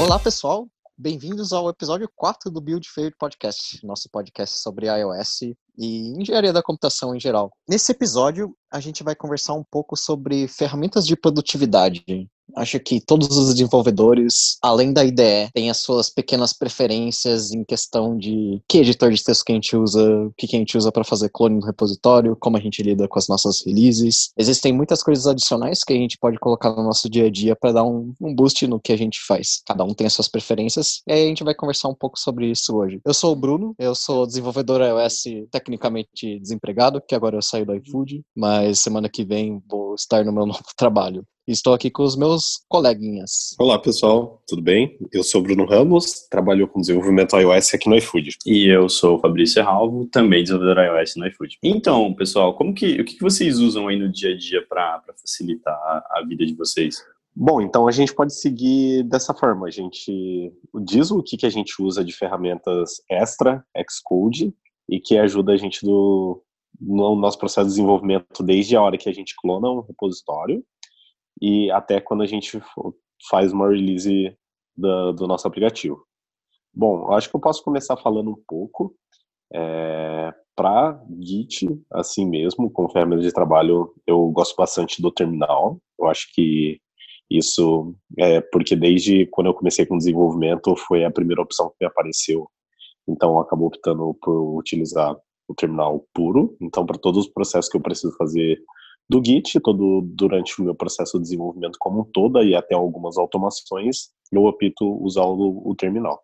Olá, pessoal. Bem-vindos ao episódio 4 do Build Fair Podcast, nosso podcast sobre iOS e engenharia da computação em geral. Nesse episódio, a gente vai conversar um pouco sobre ferramentas de produtividade, Acho que todos os desenvolvedores, além da IDE, têm as suas pequenas preferências em questão de que editor de texto que a gente usa, o que a gente usa para fazer clone no repositório, como a gente lida com as nossas releases. Existem muitas coisas adicionais que a gente pode colocar no nosso dia a dia para dar um, um boost no que a gente faz. Cada um tem as suas preferências e aí a gente vai conversar um pouco sobre isso hoje. Eu sou o Bruno, eu sou desenvolvedor iOS tecnicamente desempregado, que agora eu saio do iFood, mas semana que vem vou estar no meu novo trabalho. Estou aqui com os meus coleguinhas. Olá, pessoal, tudo bem? Eu sou Bruno Ramos, trabalho com desenvolvimento iOS aqui no iFood. E eu sou o Fabrício Ralvo, também desenvolvedor iOS no iFood. Então, pessoal, como que, o que vocês usam aí no dia a dia para facilitar a, vida de vocês? Bom, então a gente pode seguir dessa forma. A gente diz o que, que a gente usa de ferramentas extra, Xcode, e que ajuda a gente do, no nosso processo de desenvolvimento desde a hora que a gente clona um repositório e até quando a gente faz uma release do, nosso aplicativo. Bom, acho que eu posso começar falando um pouco. É, para Git, assim mesmo, com ferramenta de trabalho, eu gosto bastante do terminal. Eu acho que isso é porque desde quando eu comecei com desenvolvimento foi a primeira opção que me apareceu. Então, eu acabo optando por utilizar o terminal puro. Então, para todos os processos que eu preciso fazer do Git, todo durante o meu processo de desenvolvimento como um todo e até algumas automações, eu opto usar o, o terminal.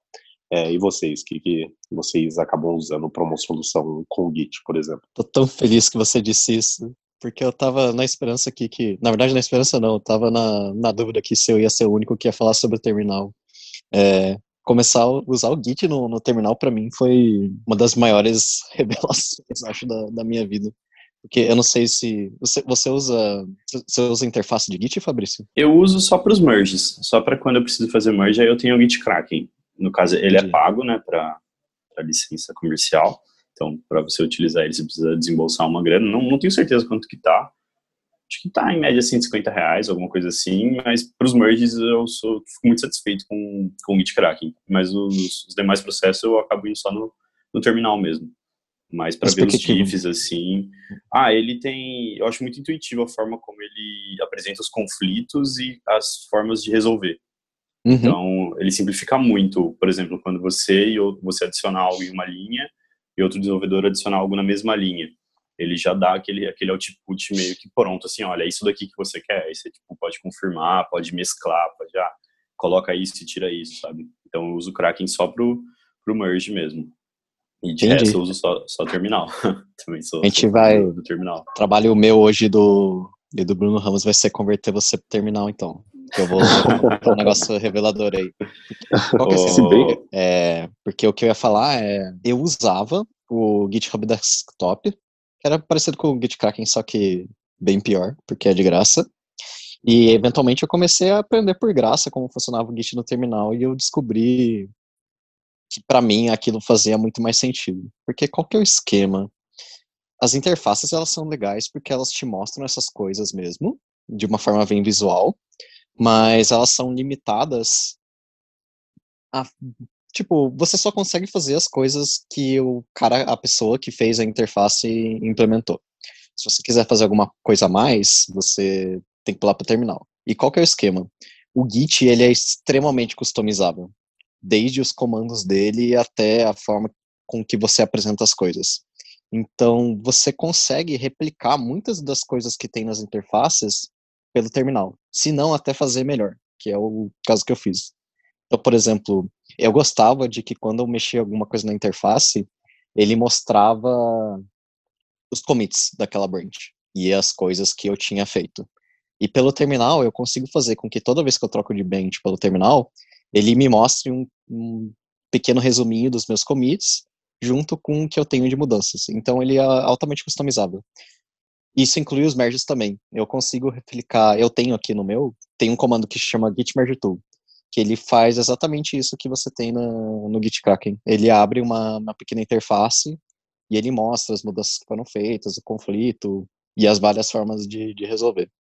É, e vocês, que, que vocês acabam usando para uma solução com o Git, por exemplo? Tô tão feliz que você disse isso, porque eu tava na esperança aqui que, na verdade na esperança não, eu tava na, na dúvida que se eu ia ser o único que ia falar sobre o terminal. É, começar a usar o Git no, no terminal para mim foi uma das maiores revelações, acho, da, da minha vida. Porque eu não sei se. Você, você usa. Você usa interface de Git, Fabrício? Eu uso só para os merges. Só para quando eu preciso fazer merge, aí eu tenho o Git Kraken. No caso, ele é Entendi. é pago, né, para licença comercial. Então, para você utilizar ele, você precisa desembolsar uma grana. Não, não tenho certeza quanto que tá. Acho que tá em média 150 reais, alguma coisa assim. Mas para os merges eu sou, fico muito satisfeito com, com o Git Kraken. Mas os, os demais processos eu acabo indo só no, no terminal mesmo mas para ver os GIFs assim. Ah, ele tem, eu acho muito intuitivo a forma como ele apresenta os conflitos e as formas de resolver. Uhum. Então, ele simplifica muito, por exemplo, quando você e você adicionar algo em uma linha e outro desenvolvedor adicionar algo na mesma linha. Ele já dá aquele, aquele output meio que pronto, assim, olha, é isso daqui que você quer. Aí você tipo, pode confirmar, pode mesclar, pode, já ah, coloca isso e tira isso, sabe? Então, eu uso o Kraken só pro, pro merge mesmo. E de Entendi. resto eu uso só, só terminal. Também sou. A gente vai. Do, terminal. Trabalho meu hoje do, e do Bruno Ramos vai ser converter você pro terminal, então. Eu vou um negócio revelador aí. Qual que é, oh. é, porque o que eu ia falar é. Eu usava o GitHub Desktop, que era parecido com o GitKraken, só que bem pior, porque é de graça. E eventualmente eu comecei a aprender por graça como funcionava o Git no terminal e eu descobri que para mim aquilo fazia muito mais sentido. Porque qual que é o esquema? As interfaces elas são legais porque elas te mostram essas coisas mesmo, de uma forma bem visual, mas elas são limitadas a tipo, você só consegue fazer as coisas que o cara, a pessoa que fez a interface implementou. Se você quiser fazer alguma coisa a mais, você tem que pular para o terminal. E qual que é o esquema? O Git ele é extremamente customizável desde os comandos dele até a forma com que você apresenta as coisas. Então, você consegue replicar muitas das coisas que tem nas interfaces pelo terminal, se não até fazer melhor, que é o caso que eu fiz. Então, por exemplo, eu gostava de que quando eu mexia alguma coisa na interface, ele mostrava os commits daquela branch e as coisas que eu tinha feito. E pelo terminal, eu consigo fazer com que toda vez que eu troco de branch pelo terminal, ele me mostre um, um pequeno resuminho dos meus commits junto com o que eu tenho de mudanças. Então ele é altamente customizável. Isso inclui os merges também. Eu consigo replicar, eu tenho aqui no meu, tem um comando que se chama git merge tool, que ele faz exatamente isso que você tem no, no Git Kraken. Ele abre uma, uma pequena interface e ele mostra as mudanças que foram feitas, o conflito e as várias formas de, de resolver.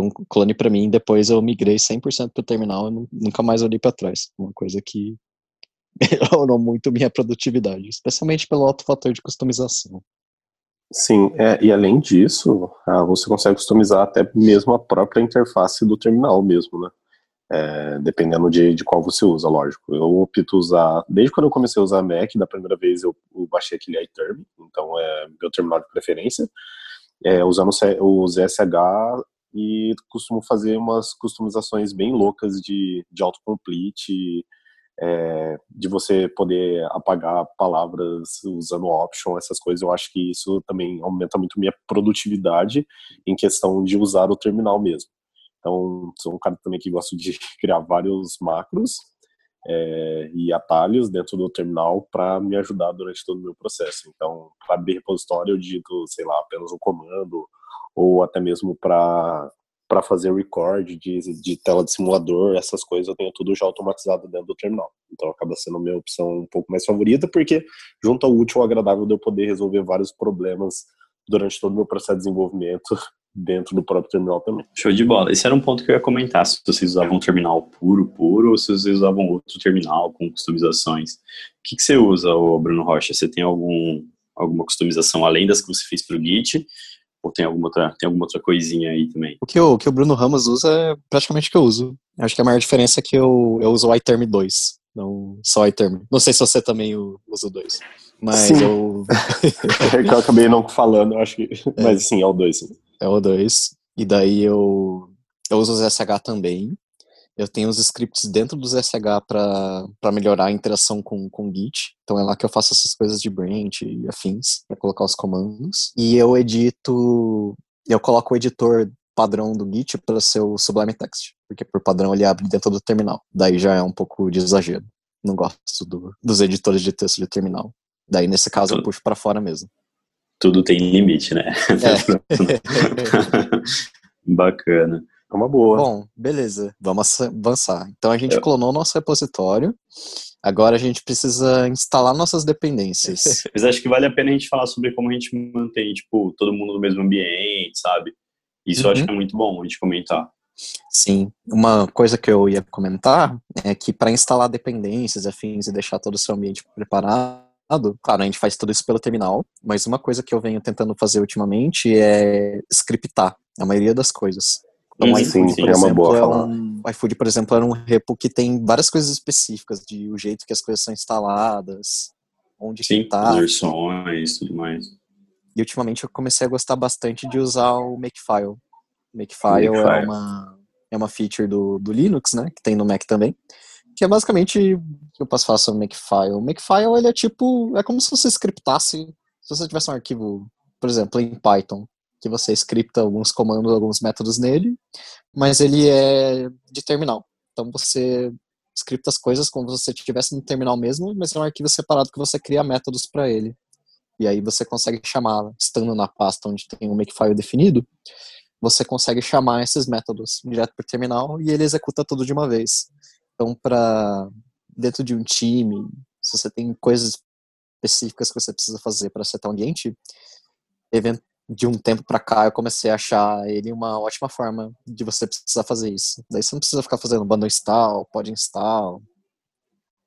Um clone para mim, depois eu migrei 100% pro terminal e nunca mais olhei para trás. Uma coisa que melhorou muito minha produtividade, especialmente pelo alto fator de customização. Sim, é, e além disso, ah, você consegue customizar até mesmo a própria interface do terminal mesmo, né? É, dependendo de, de qual você usa, lógico. Eu opto usar, desde quando eu comecei a usar Mac, da primeira vez eu, eu baixei aquele iTerm, então é meu terminal de preferência, é, usando o ZSH e costumo fazer umas customizações bem loucas de, de autocomplete, é, de você poder apagar palavras usando option, essas coisas, eu acho que isso também aumenta muito minha produtividade em questão de usar o terminal mesmo. Então, sou um cara também que gosta de criar vários macros é, e atalhos dentro do terminal para me ajudar durante todo o meu processo. Então, para abrir repositório, eu digito, sei lá, apenas um comando, ou até mesmo para para fazer record de, de tela de simulador, essas coisas eu tenho tudo já automatizado dentro do terminal. Então acaba sendo a minha opção um pouco mais favorita, porque junto ao útil ao agradável de eu poder resolver vários problemas durante todo o meu processo de desenvolvimento dentro do próprio terminal também. Show de bola. Esse era um ponto que eu ia comentar, se vocês usavam um terminal puro, puro, ou se vocês usavam outro terminal com customizações. O que, que você usa, Bruno Rocha? Você tem algum, alguma customização além das que você fez para o Git? Ou tem alguma, outra, tem alguma outra coisinha aí também? O que, eu, o que o Bruno Ramos usa é praticamente o que eu uso. Eu acho que a maior diferença é que eu, eu uso o iTerm 2, não só o iTerm. Não sei se você também usa o 2. Mas sim. eu. é que eu acabei não falando, eu acho que. É. Mas sim, é o 2, sim é o 2. e daí eu, eu uso o ZSH também. Eu tenho os scripts dentro do ZSH para melhorar a interação com, com Git. Então é lá que eu faço essas coisas de branch e afins, para colocar os comandos. E eu edito, eu coloco o editor padrão do Git para ser o Sublime Text, porque por padrão ele abre dentro do terminal. Daí já é um pouco de exagero. Não gosto do, dos editores de texto de terminal. Daí nesse caso eu puxo para fora mesmo. Tudo tem limite, né? É. Bacana. É uma boa. Bom, beleza. Vamos avançar. Então a gente clonou nosso repositório. Agora a gente precisa instalar nossas dependências. Mas acho que vale a pena a gente falar sobre como a gente mantém, tipo, todo mundo no mesmo ambiente, sabe? Isso uhum. eu acho uhum. que é muito bom a gente comentar. Sim, uma coisa que eu ia comentar é que para instalar dependências, afins e deixar todo o seu ambiente preparado, claro, a gente faz tudo isso pelo terminal, mas uma coisa que eu venho tentando fazer ultimamente é scriptar a maioria das coisas. Então, o iFood, sim, por é exemplo, uma boa é um, o iFood, por exemplo, era um repo que tem várias coisas específicas de o jeito que as coisas são instaladas, onde sim, está. versões, tudo mais. E ultimamente eu comecei a gostar bastante de usar o Makefile. Makefile, Makefile. é uma é uma feature do, do Linux, né, que tem no Mac também, que é basicamente que eu posso falar sobre o Makefile. O Makefile ele é tipo, é como se você scriptasse, se você tivesse um arquivo, por exemplo, em Python, que você scripta alguns comandos, alguns métodos nele, mas ele é de terminal. Então você scripta as coisas como se você estivesse no terminal mesmo, mas é um arquivo separado que você cria métodos para ele. E aí você consegue chamar, estando na pasta onde tem um makefile definido, você consegue chamar esses métodos direto para o terminal e ele executa tudo de uma vez. Então, para dentro de um time, se você tem coisas específicas que você precisa fazer para setar um ambiente, de um tempo para cá eu comecei a achar ele uma ótima forma de você precisar fazer isso. Daí você não precisa ficar fazendo bundle install, pod install.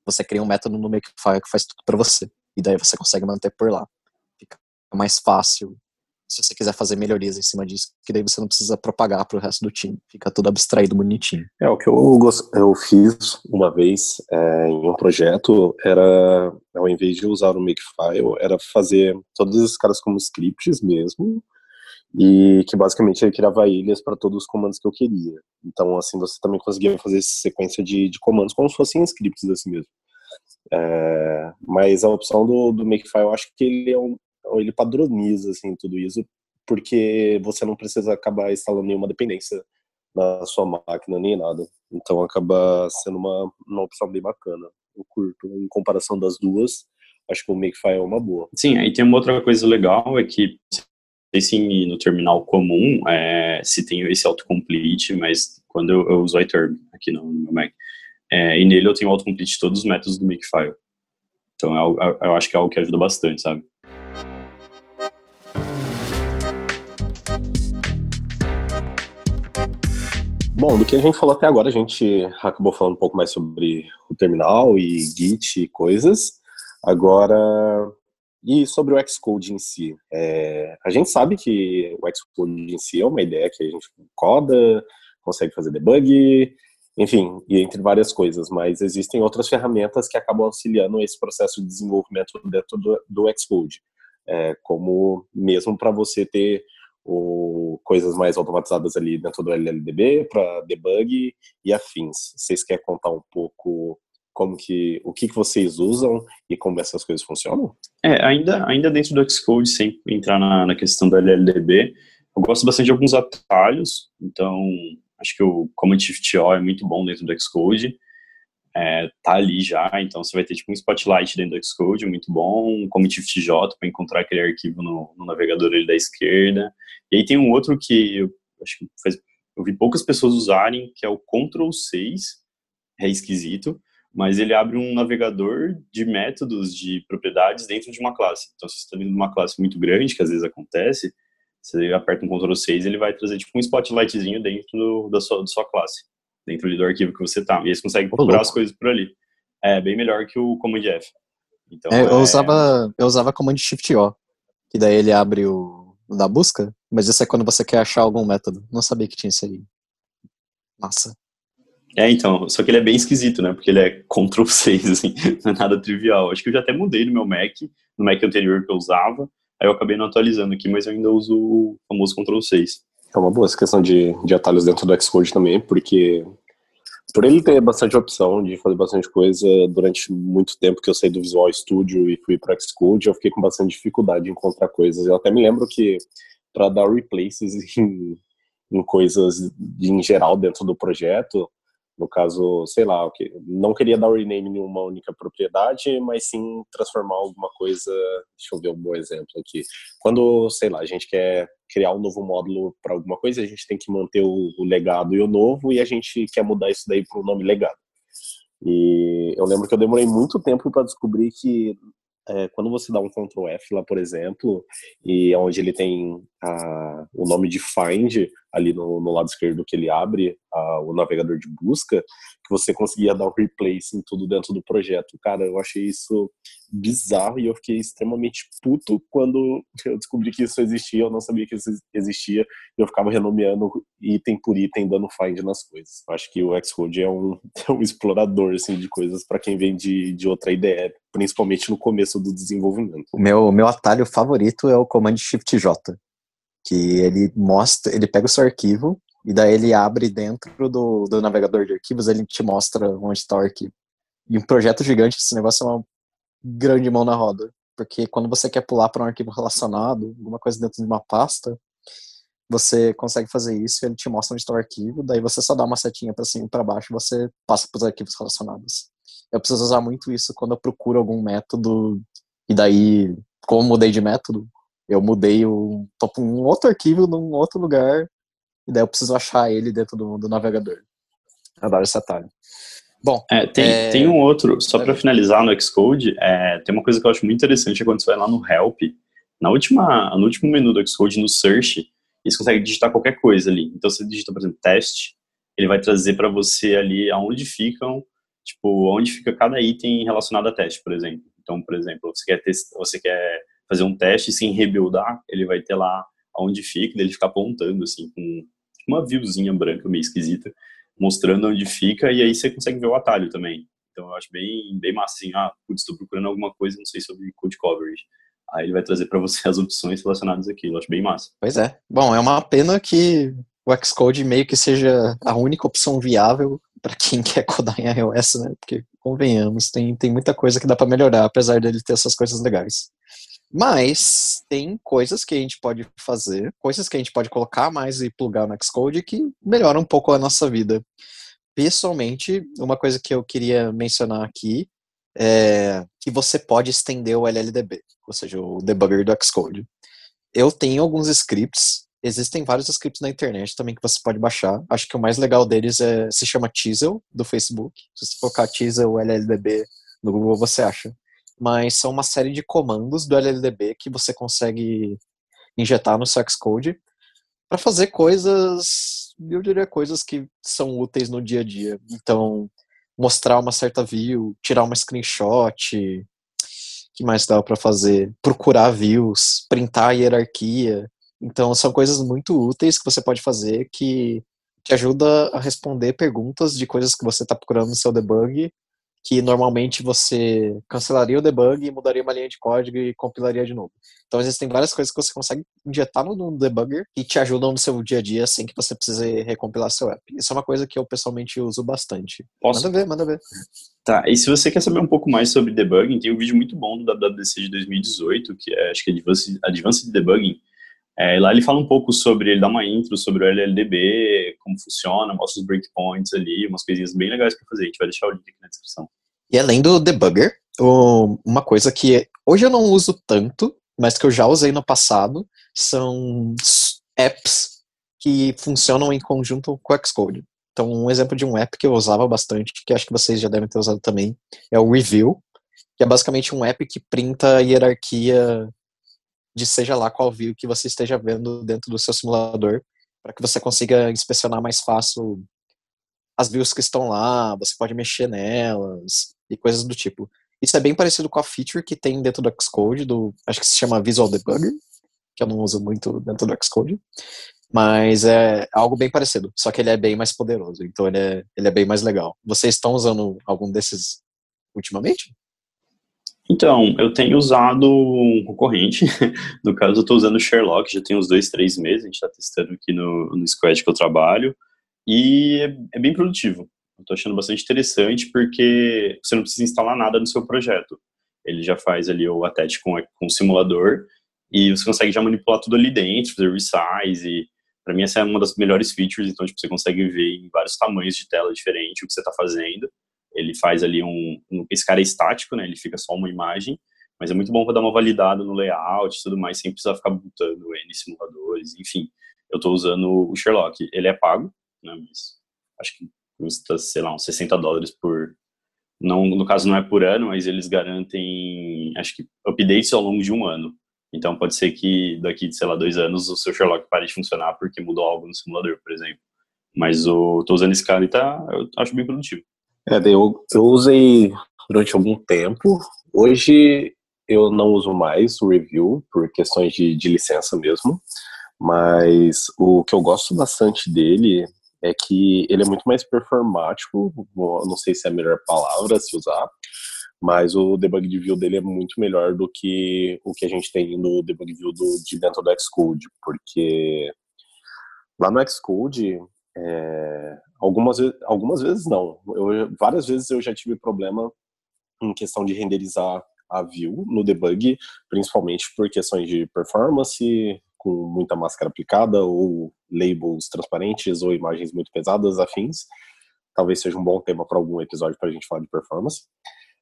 Você cria um método no Makefile que faz tudo para você. E daí você consegue manter por lá. Fica mais fácil se você quiser fazer melhorias em cima disso, que daí você não precisa propagar para o resto do time. Fica tudo abstraído bonitinho. É, o que eu, eu fiz uma vez é, em um projeto era, ao invés de usar o Makefile, era fazer todos esses caras como scripts mesmo, e que basicamente ele criava ilhas para todos os comandos que eu queria. Então, assim, você também conseguia fazer sequência de, de comandos como se fossem scripts assim mesmo. É, mas a opção do, do Makefile, eu acho que ele é um, ele padroniza assim tudo isso, porque você não precisa acabar instalando nenhuma dependência na sua máquina nem nada. Então acaba sendo uma, uma opção bem bacana. Eu curto em comparação das duas. Acho que o Makefile é uma boa. Sim, aí tem uma outra coisa legal é que esse no terminal comum é, se tem esse autocomplete, mas quando eu, eu uso o iTerm aqui no, no meu Mac, é, e nele eu tenho autocomplete de todos os métodos do Makefile. Então é, é, eu acho que é algo que ajuda bastante, sabe? Bom, do que a gente falou até agora, a gente acabou falando um pouco mais sobre o terminal e Git e coisas. Agora, e sobre o Xcode em si? É, a gente sabe que o Xcode em si é uma ideia que a gente coda, consegue fazer debug, enfim, e entre várias coisas, mas existem outras ferramentas que acabam auxiliando esse processo de desenvolvimento dentro do, do Xcode, é, como mesmo para você ter o, coisas mais automatizadas ali dentro do LLDB para debug e afins. Vocês querem contar um pouco como que o que, que vocês usam e como essas coisas funcionam? É, ainda, ainda dentro do Xcode, sem entrar na, na questão do LLDB, eu gosto bastante de alguns atalhos, então Acho que o Command Shift O é muito bom dentro do Xcode. É, tá ali já, então você vai ter tipo um Spotlight dentro do Xcode, muito bom, um Command Shift J para encontrar aquele arquivo no, no, navegador ali da esquerda. E aí tem um outro que eu acho que faz, eu vi poucas pessoas usarem, que é o Ctrl 6, é esquisito, mas ele abre um navegador de métodos de propriedades dentro de uma classe. Então, se você está dentro de uma classe muito grande, que às vezes acontece, você aperta um Ctrl 6, ele vai trazer tipo um spotlightzinho dentro do, da, sua, da sua classe, dentro do arquivo que você tá. E aí você consegue procurar as coisas por ali. É bem melhor que o Command F. Então, é, eu, é... usava, eu usava Command Shift O, que daí ele abre o da busca, mas isso é quando você quer achar algum método. Não sabia que tinha isso aí. Massa. É, então, só que ele é bem esquisito, né? Porque ele é Ctrl 6, assim, não é nada trivial. Acho que eu já até mudei no meu Mac, no Mac anterior que eu usava, Aí eu acabei não atualizando aqui, mas eu ainda uso o famoso Ctrl 6. É uma boa essa questão de, de atalhos dentro do Xcode também, porque por ele ter bastante opção de fazer bastante coisa, durante muito tempo que eu saí do Visual Studio e fui para Xcode, eu fiquei com bastante dificuldade de encontrar coisas. Eu até me lembro que para dar replaces em, em coisas em geral dentro do projeto, no caso, sei lá, não queria dar o rename em uma única propriedade, mas sim transformar alguma coisa. Deixa eu ver um bom exemplo aqui. Quando, sei lá, a gente quer criar um novo módulo para alguma coisa, a gente tem que manter o, o legado e o novo, e a gente quer mudar isso daí para o nome legado. E eu lembro que eu demorei muito tempo para descobrir que é, quando você dá um Ctrl F lá, por exemplo, e onde ele tem a, o nome de Find ali no, no lado esquerdo que ele abre a, o navegador de busca, que você conseguia dar um replace em tudo dentro do projeto. Cara, eu achei isso bizarro e eu fiquei extremamente puto quando eu descobri que isso existia, eu não sabia que isso existia, eu ficava renomeando item por item, dando find nas coisas. Eu acho que o Xcode é um, é um explorador assim, de coisas para quem vem de, de outra ideia, principalmente no começo do desenvolvimento. O meu, meu atalho favorito é o Command Shift J que ele mostra, ele pega o seu arquivo e daí ele abre dentro do, do navegador de arquivos, ele te mostra onde está o arquivo. E um projeto gigante, esse negócio é uma grande mão na roda, porque quando você quer pular para um arquivo relacionado, alguma coisa dentro de uma pasta, você consegue fazer isso, ele te mostra onde está o arquivo, daí você só dá uma setinha para cima e para baixo, você passa para os arquivos relacionados. Eu preciso usar muito isso quando eu procuro algum método e daí, como eu mudei de método, eu mudei o topo um outro arquivo num outro lugar e daí eu preciso achar ele dentro do, do navegador. Adoro esse atalho. Bom, é, tem, é... tem um outro, só para finalizar no Xcode, é, tem uma coisa que eu acho muito interessante é quando você vai lá no Help, na última, no último menu do Xcode, no Search, você consegue digitar qualquer coisa ali. Então você digita, por exemplo, teste, ele vai trazer para você ali aonde ficam, tipo, onde fica cada item relacionado a teste, por exemplo. Então, por exemplo, você quer, você quer fazer um teste sem rebuildar, ele vai ter lá onde fica, ele fica apontando assim com uma viewzinha branca meio esquisita, mostrando onde fica e aí você consegue ver o atalho também. Então eu acho bem bem massa assim, ah, putz, estou procurando alguma coisa, não sei sobre code coverage. Aí ele vai trazer para você as opções relacionadas àquilo, eu acho bem massa. Pois é. Bom, é uma pena que o Xcode meio que seja a única opção viável para quem quer codar em iOS, né? Porque convenhamos, tem, tem muita coisa que dá para melhorar, apesar dele ter essas coisas legais. Mas tem coisas que a gente pode fazer, coisas que a gente pode colocar mais e plugar no Xcode que melhoram um pouco a nossa vida. Pessoalmente, uma coisa que eu queria mencionar aqui é que você pode estender o LLDB, ou seja, o debugger do Xcode. Eu tenho alguns scripts, existem vários scripts na internet também que você pode baixar. Acho que o mais legal deles é, se chama Teasel, do Facebook. Se você colocar Teasel LLDB no Google, você acha mas são uma série de comandos do LLDB que você consegue injetar no seu Xcode para fazer coisas eu diria coisas que são úteis no dia a dia. Então, mostrar uma certa view, tirar uma screenshot, que mais dá para fazer? Procurar views, printar a hierarquia. Então, são coisas muito úteis que você pode fazer que te ajuda a responder perguntas de coisas que você está procurando no seu debug que normalmente você cancelaria o debug e mudaria uma linha de código e compilaria de novo. Então existem várias coisas que você consegue injetar no debugger e te ajudam no seu dia a dia sem que você precise recompilar seu app. Isso é uma coisa que eu pessoalmente uso bastante. Posso? Manda ver, manda ver. Tá, e se você quer saber um pouco mais sobre debugging, tem um vídeo muito bom do WWDC de 2018, que é, acho que é Advanced Debugging, é, lá ele fala um pouco sobre, ele dá uma intro sobre o LLDB, como funciona, mostra os breakpoints ali, umas coisinhas bem legais para fazer. A gente vai deixar o link aqui na descrição. E além do debugger, uma coisa que hoje eu não uso tanto, mas que eu já usei no passado, são apps que funcionam em conjunto com o Xcode. Então, um exemplo de um app que eu usava bastante, que acho que vocês já devem ter usado também, é o Review, que é basicamente um app que printa a hierarquia de seja lá qual view que você esteja vendo dentro do seu simulador, para que você consiga inspecionar mais fácil as views que estão lá, você pode mexer nelas e coisas do tipo. Isso é bem parecido com a feature que tem dentro do Xcode, do, acho que se chama Visual Debugger, que eu não uso muito dentro do Xcode, mas é algo bem parecido, só que ele é bem mais poderoso, então ele é, ele é bem mais legal. Vocês estão usando algum desses ultimamente? Então, eu tenho usado um concorrente, no caso eu estou usando o Sherlock, já tem uns dois, três meses, a gente está testando aqui no, no Squad que eu trabalho, e é, é bem produtivo. Estou achando bastante interessante porque você não precisa instalar nada no seu projeto. Ele já faz ali o attach com, com o simulador e você consegue já manipular tudo ali dentro, fazer resize e para mim essa é uma das melhores features, então tipo, você consegue ver em vários tamanhos de tela diferente o que você está fazendo ele faz ali um, um, Esse cara é estático, né? Ele fica só uma imagem, mas é muito bom para dar uma validada no layout e tudo mais, sem precisar ficar botando N simuladores, enfim. Eu estou usando o Sherlock. Ele é pago, né? Mas acho que custa, sei lá, uns 60 dólares por. Não, no caso, não é por ano, mas eles garantem, acho que, updates ao longo de um ano. Então, pode ser que daqui, sei lá, dois anos o seu Sherlock pare de funcionar porque mudou algo no simulador, por exemplo. Mas eu tô usando esse cara e tá, eu acho bem produtivo. É, eu, eu usei durante algum tempo. Hoje eu não uso mais o review por questões de, de licença mesmo. Mas o que eu gosto bastante dele é que ele é muito mais performático. Não sei se é a melhor palavra se usar, mas o debug de view dele é muito melhor do que o que a gente tem no debug view do, de dentro do Xcode, porque lá no Xcode é, algumas, algumas vezes não. Eu, várias vezes eu já tive problema em questão de renderizar a view no debug, principalmente por questões de performance, com muita máscara aplicada, ou labels transparentes, ou imagens muito pesadas, afins. Talvez seja um bom tema para algum episódio para a gente falar de performance.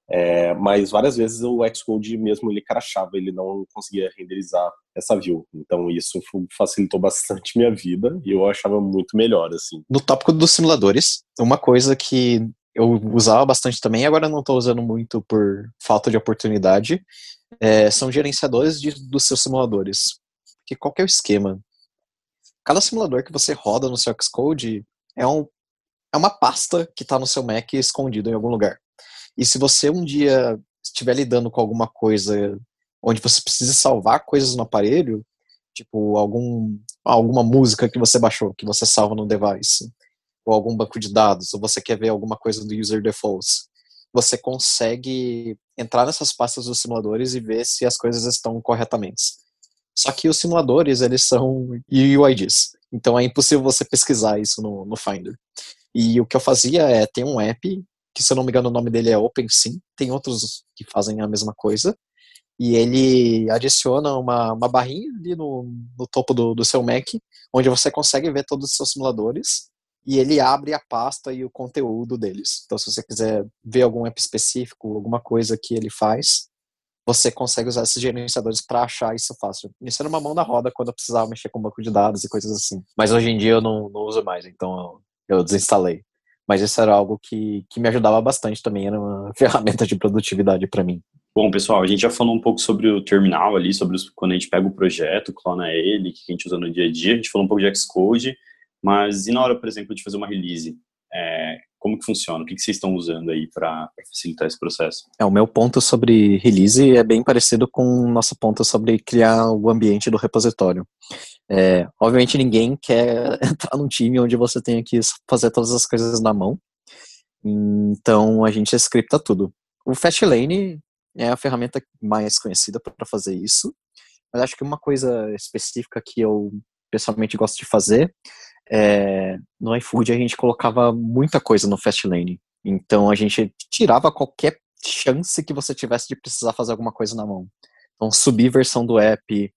É, mas várias vezes o Xcode mesmo ele crachava, ele não conseguia renderizar essa view. Então isso facilitou bastante minha vida e eu achava muito melhor assim. No tópico dos simuladores, uma coisa que eu usava bastante também, agora não estou usando muito por falta de oportunidade, é, são gerenciadores de, dos seus simuladores. Que qual é o esquema? Cada simulador que você roda no seu Xcode é, um, é uma pasta que está no seu Mac escondido em algum lugar. E se você um dia estiver lidando com alguma coisa onde você precisa salvar coisas no aparelho, tipo algum, alguma música que você baixou, que você salva no device, ou algum banco de dados, ou você quer ver alguma coisa do user defaults, você consegue entrar nessas pastas dos simuladores e ver se as coisas estão corretamente. Só que os simuladores, eles são UIDs, então é impossível você pesquisar isso no, no Finder. E o que eu fazia é, tem um app que se eu não me engano o nome dele é OpenSym, tem outros que fazem a mesma coisa, e ele adiciona uma, uma barrinha ali no, no topo do, do seu Mac, onde você consegue ver todos os seus simuladores, e ele abre a pasta e o conteúdo deles. Então, se você quiser ver algum app específico, alguma coisa que ele faz, você consegue usar esses gerenciadores para achar isso fácil. Isso era uma mão na roda quando eu precisava mexer com banco de dados e coisas assim. Mas hoje em dia eu não, não uso mais, então eu, eu desinstalei. Mas isso era algo que, que me ajudava bastante também, era uma ferramenta de produtividade para mim. Bom, pessoal, a gente já falou um pouco sobre o terminal ali, sobre os, quando a gente pega o projeto, clona ele, que a gente usa no dia a dia, a gente falou um pouco de Xcode, Mas e na hora, por exemplo, de fazer uma release? É, como que funciona? O que, que vocês estão usando aí para facilitar esse processo? É, o meu ponto sobre release é bem parecido com o nosso ponto sobre criar o ambiente do repositório. É, obviamente ninguém quer entrar num time onde você tenha que fazer todas as coisas na mão. Então a gente scripta tudo. O Fastlane é a ferramenta mais conhecida para fazer isso. Mas acho que uma coisa específica que eu pessoalmente gosto de fazer é, no iFood a gente colocava muita coisa no Fastlane. Então a gente tirava qualquer chance que você tivesse de precisar fazer alguma coisa na mão. Então subir versão do app,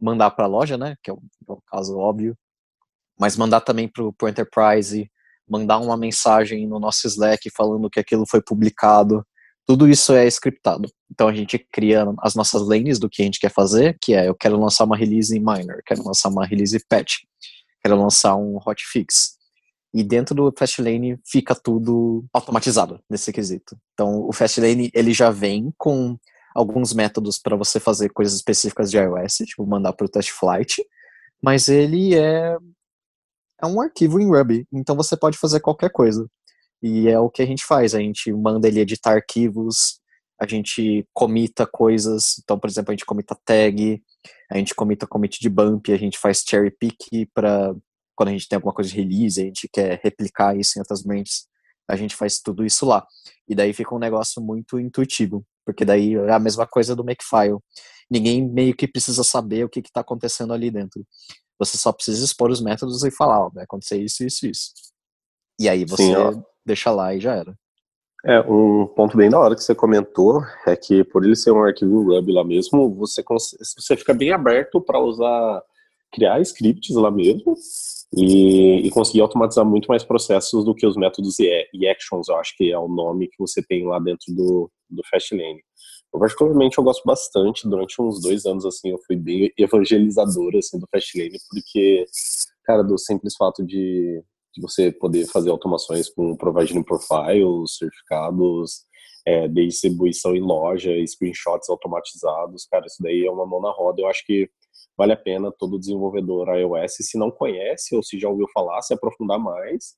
mandar para a loja, né, que é o, é caso óbvio, mas mandar também para o Enterprise, mandar uma mensagem no nosso Slack falando que aquilo foi publicado. Tudo isso é scriptado. Então a gente cria as nossas lanes do que a gente quer fazer, que é eu quero lançar uma release minor, quero lançar uma release patch quero lançar um hotfix. E dentro do Fastlane fica tudo automatizado nesse quesito. Então, o Fastlane ele já vem com alguns métodos para você fazer coisas específicas de iOS, tipo mandar para o test flight, mas ele é é um arquivo em Ruby, então você pode fazer qualquer coisa. E é o que a gente faz, a gente manda ele editar arquivos, a gente comita coisas, então, por exemplo, a gente comita tag, a gente comita commit de bump, a gente faz cherry pick para quando a gente tem alguma coisa de release, a gente quer replicar isso em outras branches, a gente faz tudo isso lá. E daí fica um negócio muito intuitivo, porque daí é a mesma coisa do Makefile. Ninguém meio que precisa saber o que está acontecendo ali dentro. Você só precisa expor os métodos e falar, ó, vai acontecer isso, isso, isso. E aí você Sim, deixa lá e já era. É, um ponto bem da hora que você comentou é que por ele ser um arquivo Ruby lá mesmo, você, você fica bem aberto para usar, criar scripts lá mesmo e, e, conseguir automatizar muito mais processos do que os métodos e, e, actions, eu acho que é o nome que você tem lá dentro do, do Fastlane. Eu particularmente eu gosto bastante, durante uns dois anos assim, eu fui bem evangelizador assim, do Fastlane, porque, cara, do simples fato de de você poder fazer automações com provisioning profiles, certificados, é, distribuição em loja, screenshots automatizados, cara, isso daí é uma mão na roda. Eu acho que vale a pena todo desenvolvedor iOS, se não conhece ou se já ouviu falar, se aprofundar mais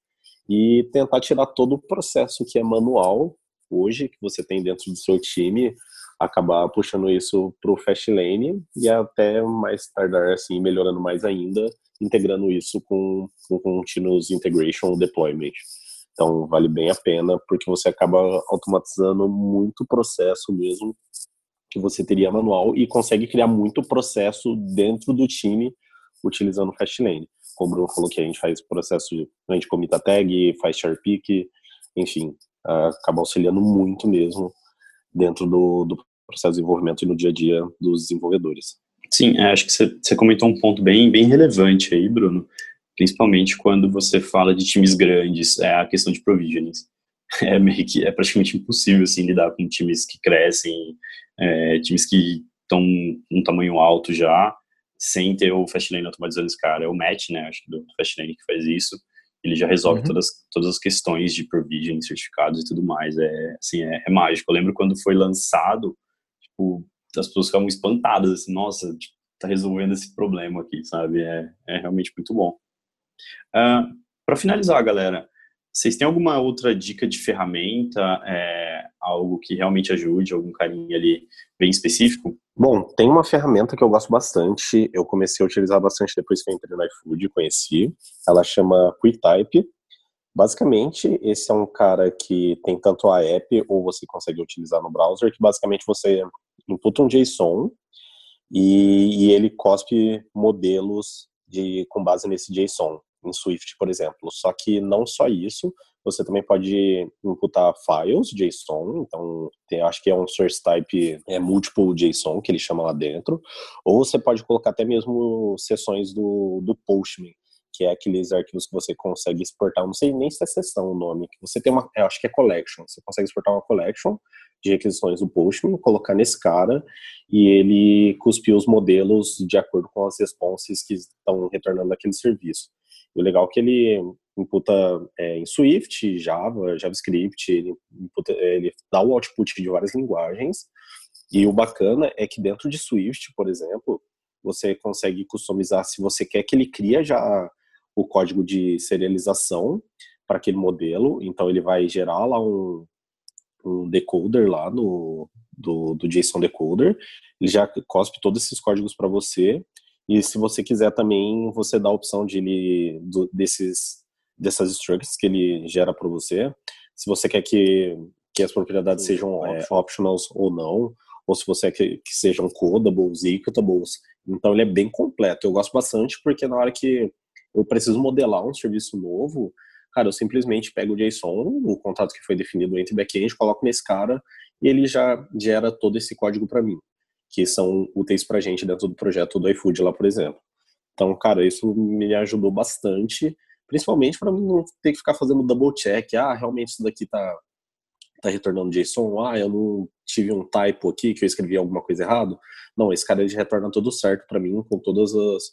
e tentar tirar todo o processo que é manual hoje, que você tem dentro do seu time, acabar puxando isso para o Fastlane e até mais tardar, assim, melhorando mais ainda, integrando isso com, com Continuous Integration Deployment. Então, vale bem a pena, porque você acaba automatizando muito processo mesmo que você teria manual e consegue criar muito processo dentro do time utilizando o Fastlane. Como o Bruno falou que a gente faz processo a gente comita tag, faz share pick, enfim, acaba auxiliando muito mesmo dentro do, do processo de desenvolvimento e no dia a dia dos desenvolvedores. Sim, é, acho que você, comentou um ponto bem, bem relevante aí, Bruno, principalmente quando você fala de times grandes, é a questão de provisionings. É meio que é praticamente impossível assim lidar com times que crescem, é, times que estão um tamanho alto já, sem ter o Fastlane automatizando esse cara. É o Matt, né, acho que do Fastlane que faz isso. Ele já resolve uhum. todas, todas as questões de provisioning, certificados e tudo mais. É, assim, é, é mágico. Eu lembro quando foi lançado, tipo, as pessoas ficavam espantadas, assim, nossa, tipo, tá resolvendo esse problema aqui, sabe? É, é realmente muito bom. Uh, para finalizar, galera, vocês têm alguma outra dica de ferramenta, é, algo que realmente ajude, algum carinho ali bem específico? Bom, tem uma ferramenta que eu gosto bastante, eu comecei a utilizar bastante depois que eu entrei no iFood e conheci, ela chama QuickType. Basicamente, esse é um cara que tem tanto a app ou você consegue utilizar no browser, que basicamente você imputa um JSON e, e ele cospe modelos de, com base nesse JSON, em Swift, por exemplo. Só que não só isso, você também pode imputar files JSON, então tem, acho que é um source type é multiple JSON que ele chama lá dentro, ou você pode colocar até mesmo seções do, do Postman, que é aqueles arquivos que você consegue exportar, não sei nem se é seção o nome, que você tem uma, eu acho que é collection, você consegue exportar uma collection de requisições do Postman, colocar nesse cara e ele cuspir os modelos de acordo com as respostas que estão retornando aquele serviço. E o legal é que ele imputa é, em Swift, Java, JavaScript, ele, imputa, ele dá o output de várias linguagens. E o bacana é que dentro de Swift, por exemplo, você consegue customizar se você quer que ele cria já o código de serialização para aquele modelo. Então ele vai gerar lá um, um decoder lá no do, do JSON decoder. Ele já cospe todos esses códigos para você. E se você quiser também, você dá a opção de ele do, desses dessas structs que ele gera para você. Se você quer que, que as propriedades Sim, sejam é, optionals ou não, ou se você quer que, sejam codables, equitables. Então ele é bem completo. Eu gosto bastante porque na hora que eu preciso modelar um serviço novo, cara, eu simplesmente pego o JSON, o contato que foi definido entre backend, coloco nesse cara e ele já gera todo esse código para mim, que são úteis para gente dentro do projeto do iFood lá, por exemplo. Então, cara, isso me ajudou bastante, principalmente para não ter que ficar fazendo double check, ah, realmente isso daqui tá tá retornando JSON, ah, eu não tive um typo aqui que eu escrevi alguma coisa errado. Não, esse cara ele retorna tudo certo para mim com todas as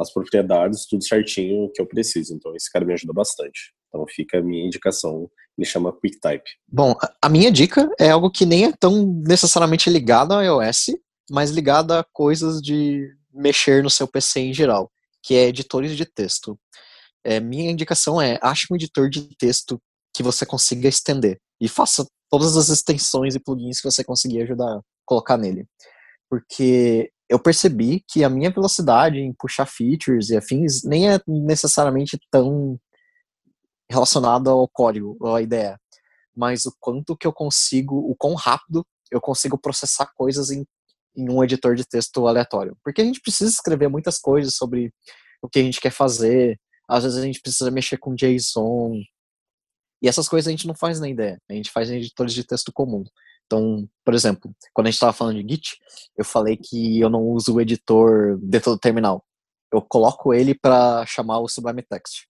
as propriedades, tudo certinho que eu preciso. Então, esse cara me ajuda bastante. Então, fica a minha indicação, ele chama QuickType. Bom, a minha dica é algo que nem é tão necessariamente ligado ao iOS, mas ligado a coisas de mexer no seu PC em geral, que é editores de texto. É, minha indicação é, ache um editor de texto que você consiga estender e faça todas as extensões e plugins que você conseguir ajudar a colocar nele. Porque eu percebi que a minha velocidade em puxar features e afins nem é necessariamente tão relacionada ao código, à ideia, mas o quanto que eu consigo, o quão rápido eu consigo processar coisas em, em um editor de texto aleatório. Porque a gente precisa escrever muitas coisas sobre o que a gente quer fazer, às vezes a gente precisa mexer com JSON, e essas coisas a gente não faz na ideia, a gente faz em editores de texto comum. Então, por exemplo, quando a gente estava falando de Git, eu falei que eu não uso o editor dentro do terminal. Eu coloco ele para chamar o Sublime Text.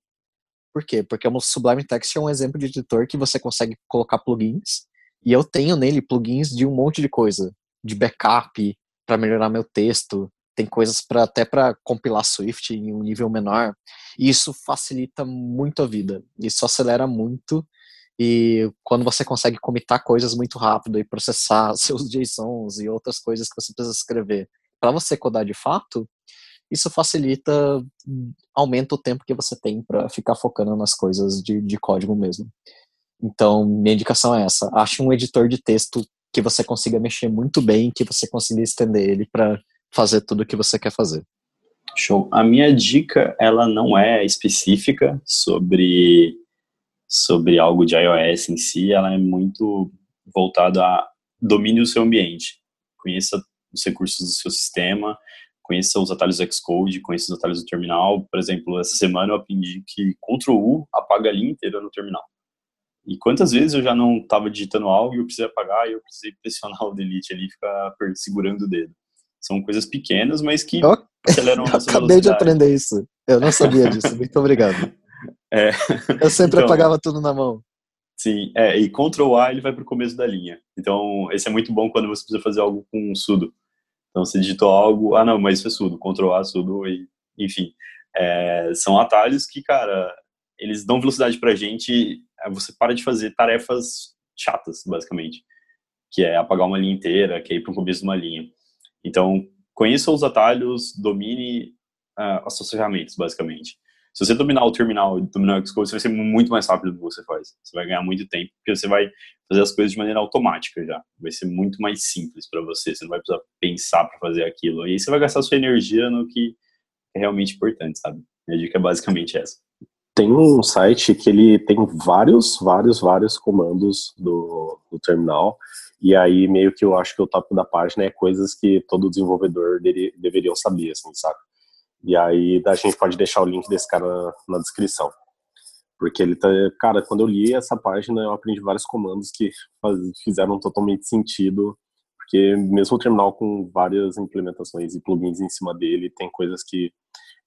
Por quê? Porque o Sublime Text é um exemplo de editor que você consegue colocar plugins, e eu tenho nele plugins de um monte de coisa, de backup, para melhorar meu texto, tem coisas para até para compilar Swift em um nível menor. E isso facilita muito a vida. Isso acelera muito e quando você consegue comitar coisas muito rápido e processar seus JSONs e outras coisas que você precisa escrever para você codar de fato, isso facilita, aumenta o tempo que você tem para ficar focando nas coisas de, de código mesmo. Então, minha indicação é essa: ache um editor de texto que você consiga mexer muito bem, que você consiga estender ele para fazer tudo o que você quer fazer. Show. A minha dica, ela não é específica sobre sobre algo de iOS em si, ela é muito voltada a domine o seu ambiente. Conheça os recursos do seu sistema, conheça os atalhos do Xcode, conheça os atalhos do terminal. Por exemplo, essa semana eu aprendi que Ctrl U apaga a linha inteira no terminal. E quantas vezes eu já não estava digitando algo e eu precisei apagar e eu precisei pressionar o delete ali e ficar segurando o dedo. São coisas pequenas, mas que eu, aceleram a Acabei de aprender isso. Eu não sabia disso. Muito obrigado. É. Eu sempre então, apagava tudo na mão. Sim, é, e Ctrl A ele vai para o começo da linha. Então, esse é muito bom quando você precisa fazer algo com sudo. Então, você digitou algo, ah, não, mas isso é sudo, Ctrl A, sudo, e, enfim. É, são atalhos que, cara, eles dão velocidade para a gente, você para de fazer tarefas chatas, basicamente. Que é apagar uma linha inteira, que é ir para o começo de uma linha. Então, conheça os atalhos, domine uh, as suas ferramentas, basicamente. Se você dominar o terminal e dominar o Xcode, você vai ser muito mais rápido do que você faz. Você vai ganhar muito tempo, porque você vai fazer as coisas de maneira automática já. Vai ser muito mais simples para você. Você não vai precisar pensar para fazer aquilo. E aí você vai gastar sua energia no que é realmente importante, sabe? Minha dica é basicamente essa. Tem um site que ele tem vários, vários, vários comandos do, do terminal. E aí, meio que eu acho que o tópico da página é coisas que todo desenvolvedor dele, deveriam saber, assim, sabe? E aí a gente pode deixar o link desse cara na, na descrição. Porque ele tá. Cara, quando eu li essa página, eu aprendi vários comandos que faz, fizeram totalmente sentido. Porque mesmo o terminal com várias implementações e plugins em cima dele, tem coisas que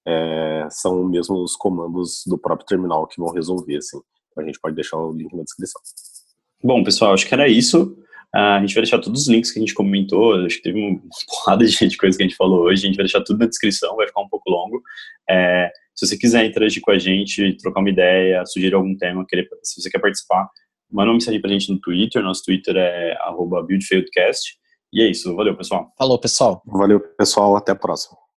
é, são mesmo os comandos do próprio terminal que vão resolver, assim. Então a gente pode deixar o link na descrição. Bom, pessoal, acho que era isso. Uh, a gente vai deixar todos os links que a gente comentou, acho que teve uma porrada de coisa que a gente falou hoje, a gente vai deixar tudo na descrição, vai ficar um pouco longo. É, se você quiser interagir com a gente, trocar uma ideia, sugerir algum tema, querer, se você quer participar, manda uma mensagem pra gente no Twitter, nosso Twitter é buildfieldcast. E é isso, valeu pessoal. Falou pessoal. Valeu pessoal, até a próxima.